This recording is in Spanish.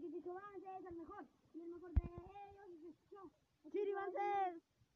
Porque Chicho Vance es el mejor. Y